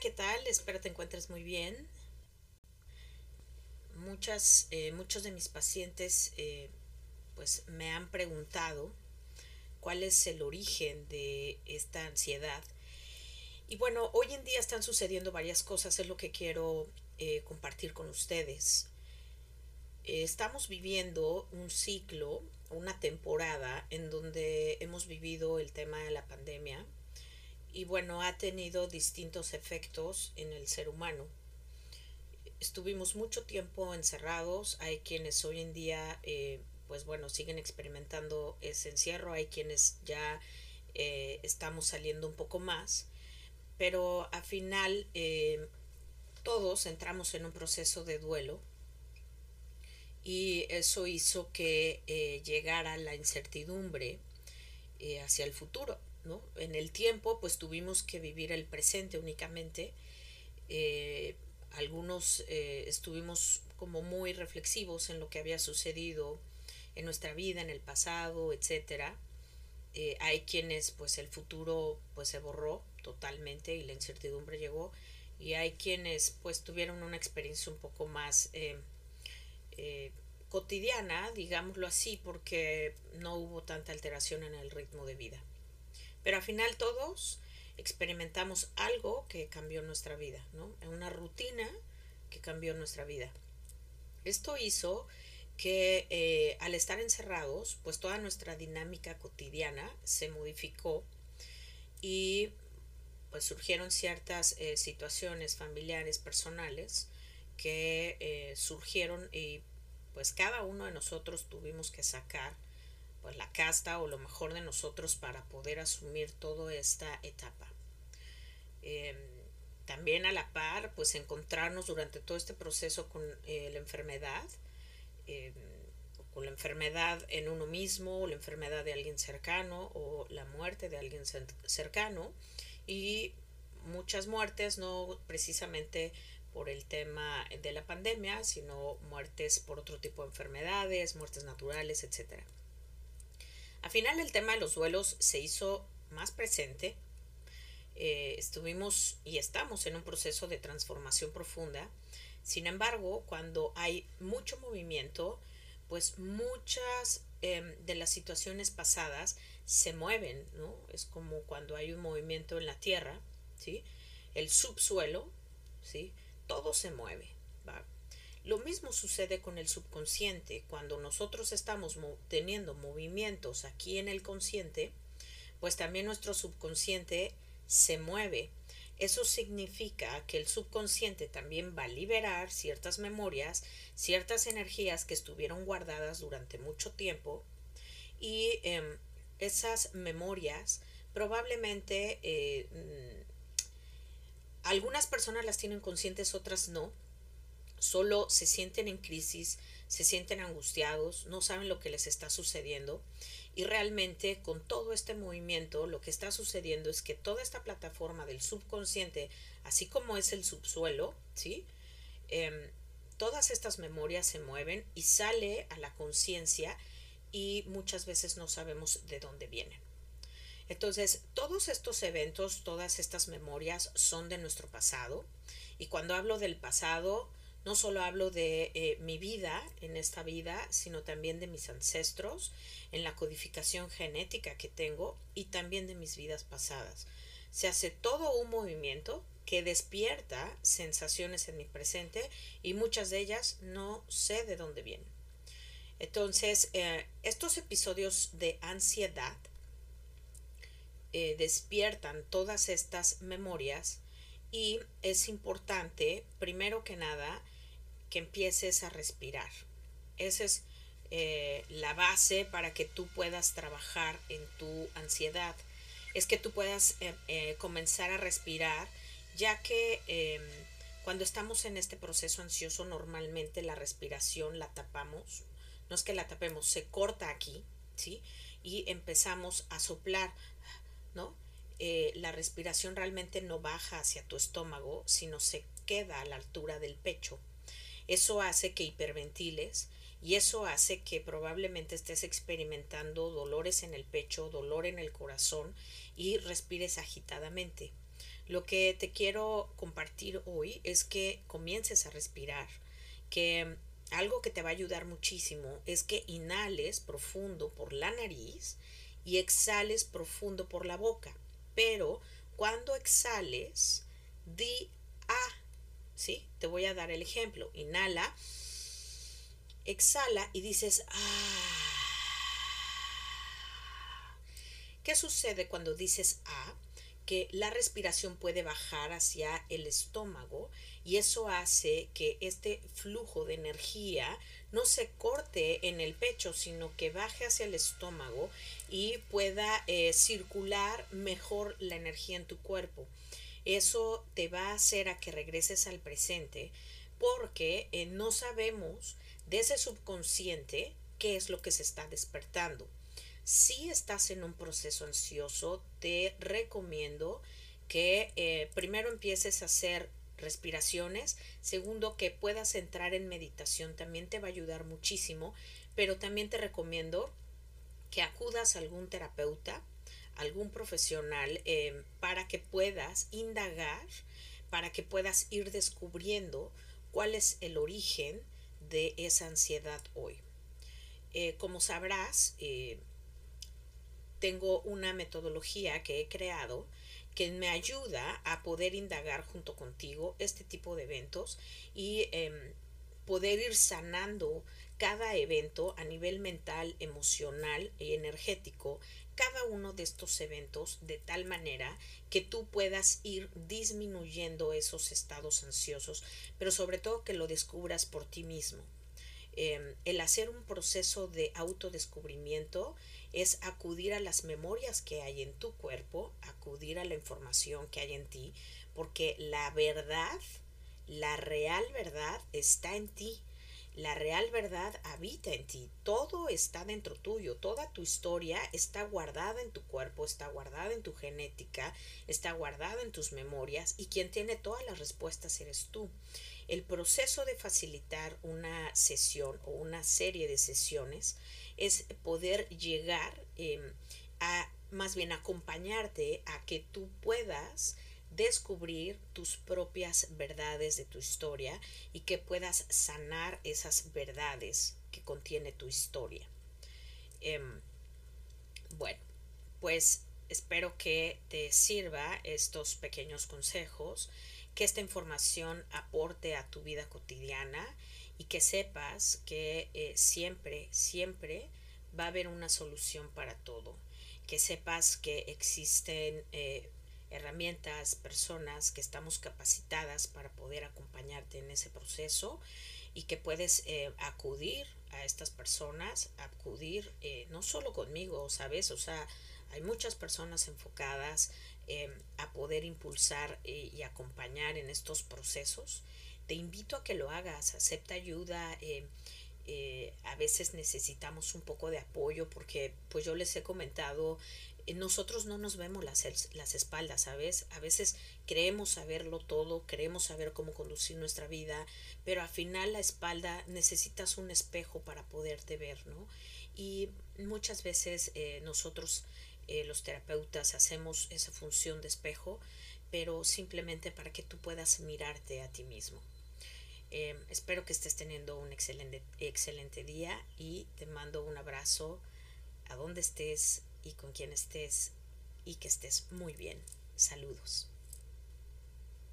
¿qué tal? Espero te encuentres muy bien. Muchas, eh, muchos de mis pacientes eh, pues me han preguntado cuál es el origen de esta ansiedad. Y bueno, hoy en día están sucediendo varias cosas, es lo que quiero eh, compartir con ustedes. estamos viviendo un ciclo, una temporada en donde hemos vivido el tema de la pandemia, y bueno, ha tenido distintos efectos en el ser humano. Estuvimos mucho tiempo encerrados, hay quienes hoy en día, eh, pues bueno, siguen experimentando ese encierro, hay quienes ya eh, estamos saliendo un poco más, pero al final eh, todos entramos en un proceso de duelo y eso hizo que llegara la incertidumbre hacia el futuro en el tiempo, pues tuvimos que vivir el presente únicamente. Eh, algunos eh, estuvimos como muy reflexivos en lo que había sucedido en nuestra vida, en el pasado, etcétera. Eh, hay quienes, pues el futuro, pues se borró totalmente y la incertidumbre llegó. Y hay quienes, pues tuvieron una experiencia un poco más cotidiana, digámoslo así, porque no hubo tanta alteración en el ritmo de vida. Pero al final todos experimentamos algo que cambió nuestra vida, ¿no? Una rutina que cambió nuestra vida. Esto hizo que eh, al estar encerrados, pues toda nuestra dinámica cotidiana se modificó y pues surgieron ciertas eh, situaciones familiares, personales, que eh, surgieron y pues cada uno de nosotros tuvimos que sacar pues la casta o lo mejor de nosotros para poder asumir toda esta etapa. Em, también a la par, pues encontrarnos durante todo este proceso con eh, la enfermedad, em, con la enfermedad en uno mismo, o la enfermedad de alguien cercano, o la muerte de alguien cercano, y muchas muertes, no precisamente por el tema de la pandemia, sino muertes por otro tipo de enfermedades, muertes naturales, etcétera. Al final el tema de los duelos se hizo más presente. Eh, estuvimos y estamos en un proceso de transformación profunda. Sin embargo, cuando hay mucho movimiento, pues muchas em, de las situaciones pasadas se mueven, ¿no? Es como cuando hay un movimiento en la tierra, ¿sí? El subsuelo, ¿sí? Todo se mueve, ¿va? Lo mismo sucede con el subconsciente. Cuando nosotros estamos teniendo movimientos aquí en el consciente, pues también nuestro subconsciente se mueve. Eso significa que el subconsciente también va a liberar ciertas memorias, ciertas energías que estuvieron guardadas durante mucho tiempo y em, esas memorias probablemente eh, mm, algunas personas las tienen conscientes, otras no, solo se sienten en crisis, se sienten angustiados, no saben lo que les está sucediendo y realmente con todo este movimiento lo que está sucediendo es que toda esta plataforma del subconsciente, así como es el subsuelo, ¿sí? Em, todas estas memorias se mueven y sale a la conciencia y muchas veces no sabemos de dónde vienen. Entonces, todos estos eventos, todas estas memorias son de nuestro pasado y cuando hablo del pasado, no solo hablo de eh, mi vida en esta vida, sino también de mis ancestros, en la codificación genética que tengo y también de mis vidas pasadas. Se hace todo un movimiento que despierta sensaciones en mi presente y muchas de ellas no sé de dónde vienen. Entonces, eh, estos episodios de ansiedad eh, despiertan todas estas memorias y es importante, primero que nada, que empieces a respirar. Esa es eh, la base para que tú puedas trabajar en tu ansiedad. Es que tú puedas eh, eh, comenzar a respirar, ya que em, cuando estamos en este proceso ansioso normalmente la respiración la tapamos. No es que la tapemos, se corta aquí, ¿sí? Y empezamos a soplar, ¿no? La respiración realmente no baja hacia tu estómago, sino se queda a la altura del pecho. Eso hace que hiperventiles y eso hace que probablemente estés experimentando dolores en el pecho, dolor en el corazón y respires agitadamente. Lo que te quiero compartir hoy es que comiences a respirar, que algo que te va a ayudar muchísimo es que inhales profundo por la nariz y exhales profundo por la boca. Pero cuando exhales, di A. ¿Sí? Te voy a dar el ejemplo. Inhala, exhala y dices A. ¿Qué sucede cuando dices A? Que la respiración puede bajar hacia el estómago y eso hace que este flujo de energía no se corte en el pecho, sino que baje hacia el estómago y pueda eh, circular mejor la energía en tu cuerpo. Eso te va a hacer a que regreses al presente porque eh, no sabemos de ese subconsciente qué es lo que se está despertando si estás en un proceso ansioso, te recomiendo que eh, primero empieces a hacer respiraciones, segundo que puedas entrar en meditación, también te va a ayudar muchísimo, pero también te recomiendo que acudas a algún terapeuta, algún profesional, eh, para que puedas indagar, para que puedas ir descubriendo cuál es el origen de esa ansiedad hoy. Eh, como sabrás, tengo una metodología que he creado que me ayuda a poder indagar junto contigo este tipo de eventos y em, poder ir sanando cada evento a nivel mental, emocional y energético, cada uno de estos eventos de tal manera que tú puedas ir disminuyendo esos estados ansiosos, pero sobre todo que lo descubras por ti mismo. Em, el hacer un proceso de autodescubrimiento es acudir a las memorias que hay en tu cuerpo, acudir a la información que hay en ti, porque la verdad, la real verdad está en ti. La real verdad habita en ti, todo está dentro tuyo, toda tu historia está guardada en tu cuerpo, está guardada en tu genética, está guardada en tus memorias y quien tiene todas las respuestas eres tú. El proceso de facilitar una sesión o una serie de sesiones es poder llegar em, a más bien acompañarte a que tú puedas descubrir tus propias verdades de tu historia y que puedas sanar esas verdades que contiene tu historia. Em, bueno, pues espero que te sirva estos pequeños consejos, que esta información aporte a tu vida cotidiana y que sepas que eh, siempre, siempre va a haber una solución para todo. Que sepas que existen eh, herramientas, personas que estamos capacitadas para poder acompañarte en ese proceso y que puedes eh, acudir a estas personas, acudir no solo conmigo, ¿sabes? O sea, hay muchas personas enfocadas a poder impulsar y acompañar en estos procesos te invito a que lo hagas, acepta ayuda. Eh, eh, a veces necesitamos un poco de apoyo porque pues yo les he comentado eh, nosotros no nos vemos las, las espaldas, ¿sabes? A veces creemos saberlo todo, creemos saber cómo conducir nuestra vida, pero al final la espalda necesitas un espejo para poderte ver, ¿no? Y muchas veces nosotros, los terapeutas, hacemos esa función de espejo, pero simplemente para que tú puedas mirarte a ti mismo. Espero que estés teniendo un excelente, excelente día y te mando un abrazo a donde estés y con quien estés y que estés muy bien. Saludos.